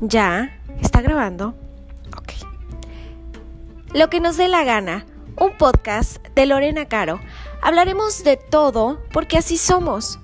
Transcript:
¿Ya? ¿Está grabando? Ok. Lo que nos dé la gana, un podcast de Lorena Caro. Hablaremos de todo porque así somos.